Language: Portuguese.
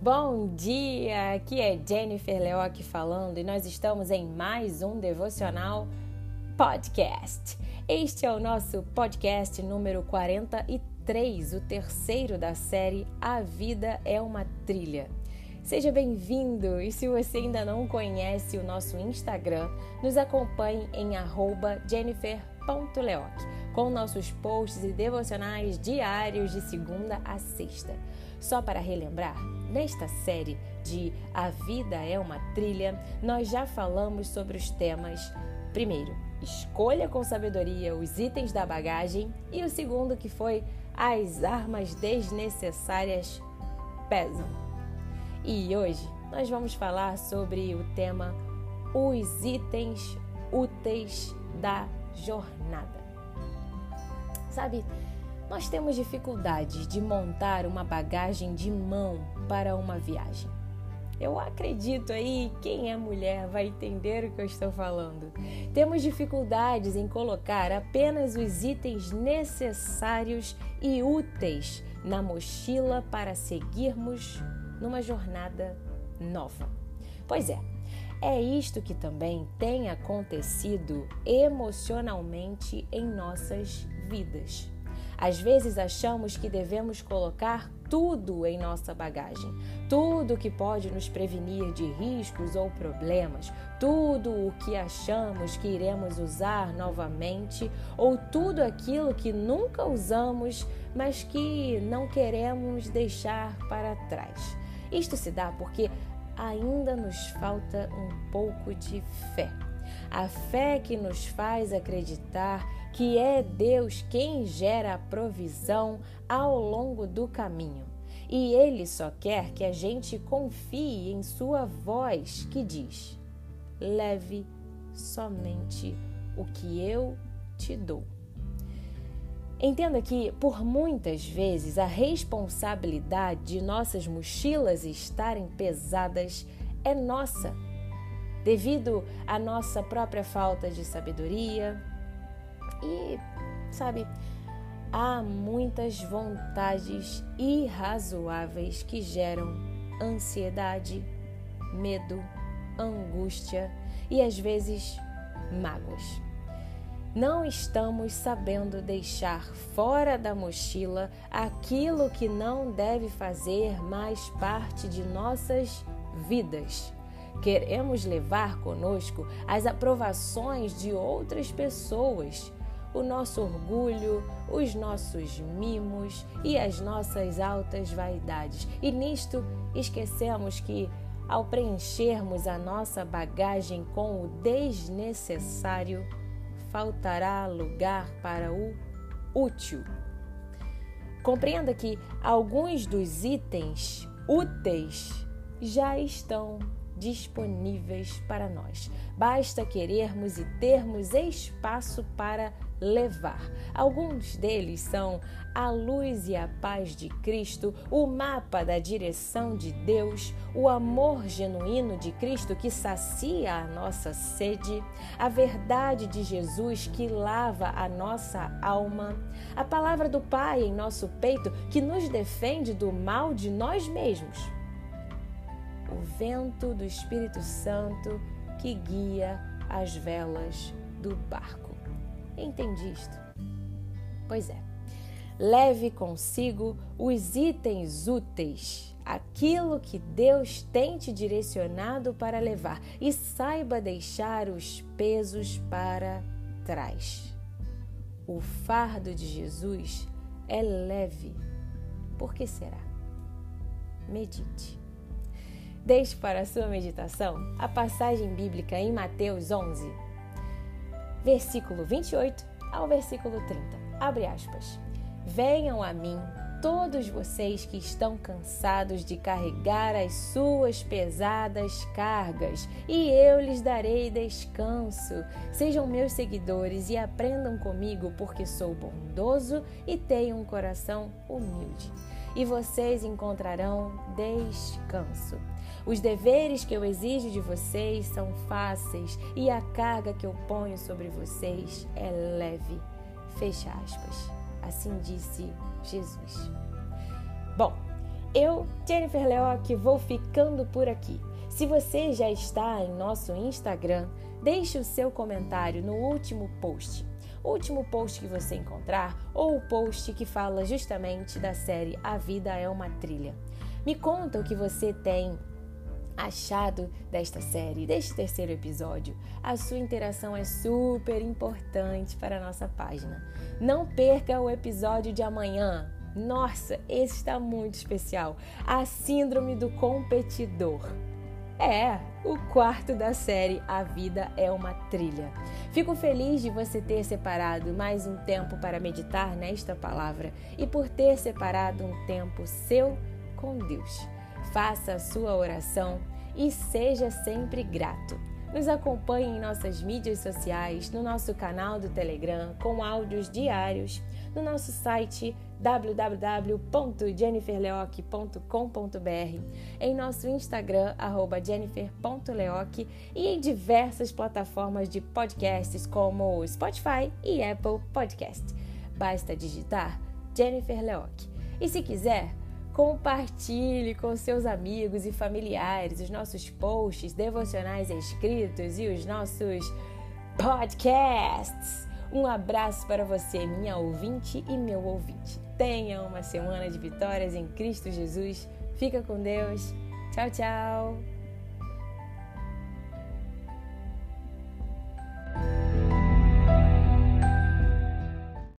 Bom dia! Aqui é Jennifer Leoc falando e nós estamos em mais um devocional podcast. Este é o nosso podcast número 43, o terceiro da série A Vida é uma Trilha. Seja bem-vindo e se você ainda não conhece o nosso Instagram, nos acompanhe em jennifer.leoc com nossos posts e devocionais diários de segunda a sexta. Só para relembrar, nesta série de A Vida é uma Trilha, nós já falamos sobre os temas: primeiro, escolha com sabedoria os itens da bagagem, e o segundo, que foi as armas desnecessárias pesam. E hoje nós vamos falar sobre o tema os itens úteis da jornada. Sabe, nós temos dificuldade de montar uma bagagem de mão para uma viagem. Eu acredito aí, quem é mulher vai entender o que eu estou falando. Temos dificuldades em colocar apenas os itens necessários e úteis na mochila para seguirmos numa jornada nova. Pois é, é isto que também tem acontecido emocionalmente em nossas vidas. Às vezes achamos que devemos colocar tudo em nossa bagagem, tudo que pode nos prevenir de riscos ou problemas, tudo o que achamos que iremos usar novamente ou tudo aquilo que nunca usamos, mas que não queremos deixar para trás. Isto se dá porque ainda nos falta um pouco de fé. A fé que nos faz acreditar que é Deus quem gera a provisão ao longo do caminho. E Ele só quer que a gente confie em Sua voz que diz: leve somente o que eu te dou. Entenda que, por muitas vezes, a responsabilidade de nossas mochilas estarem pesadas é nossa devido à nossa própria falta de sabedoria. E, sabe, há muitas vontades irrazoáveis que geram ansiedade, medo, angústia e às vezes mágoas. Não estamos sabendo deixar fora da mochila aquilo que não deve fazer mais parte de nossas vidas. Queremos levar conosco as aprovações de outras pessoas, o nosso orgulho, os nossos mimos e as nossas altas vaidades. E nisto esquecemos que, ao preenchermos a nossa bagagem com o desnecessário, faltará lugar para o útil. Compreenda que alguns dos itens úteis já estão disponíveis para nós. Basta querermos e termos espaço para levar. Alguns deles são a luz e a paz de Cristo, o mapa da direção de Deus, o amor genuíno de Cristo que sacia a nossa sede, a verdade de Jesus que lava a nossa alma, a palavra do Pai em nosso peito que nos defende do mal de nós mesmos o vento do Espírito Santo que guia as velas do barco. Entendiste? Pois é. Leve consigo os itens úteis, aquilo que Deus tem te direcionado para levar, e saiba deixar os pesos para trás. O fardo de Jesus é leve. Por que será? Medite. Deixe para a sua meditação a passagem bíblica em Mateus 11, versículo 28 ao versículo 30. Abre aspas. Venham a mim todos vocês que estão cansados de carregar as suas pesadas cargas, e eu lhes darei descanso. Sejam meus seguidores e aprendam comigo, porque sou bondoso e tenho um coração humilde. E vocês encontrarão descanso. Os deveres que eu exijo de vocês são fáceis e a carga que eu ponho sobre vocês é leve. Fecha aspas. Assim disse Jesus. Bom, eu, Jennifer Leoc, vou ficando por aqui. Se você já está em nosso Instagram, deixe o seu comentário no último post. Último post que você encontrar ou o post que fala justamente da série A Vida é uma Trilha. Me conta o que você tem achado desta série, deste terceiro episódio. A sua interação é super importante para a nossa página. Não perca o episódio de amanhã. Nossa, esse está muito especial. A Síndrome do Competidor. É, o quarto da série A Vida é uma Trilha. Fico feliz de você ter separado mais um tempo para meditar nesta palavra e por ter separado um tempo seu com Deus. Faça a sua oração e seja sempre grato. Nos acompanhe em nossas mídias sociais, no nosso canal do Telegram com áudios diários, no nosso site www.jenniferleoc.com.br, em nosso Instagram jennifer.leoc e em diversas plataformas de podcasts como Spotify e Apple Podcast. Basta digitar Jennifer Leoc. E se quiser, Compartilhe com seus amigos e familiares os nossos posts devocionais escritos e os nossos podcasts. Um abraço para você, minha ouvinte e meu ouvinte. Tenha uma semana de vitórias em Cristo Jesus. Fica com Deus. Tchau, tchau.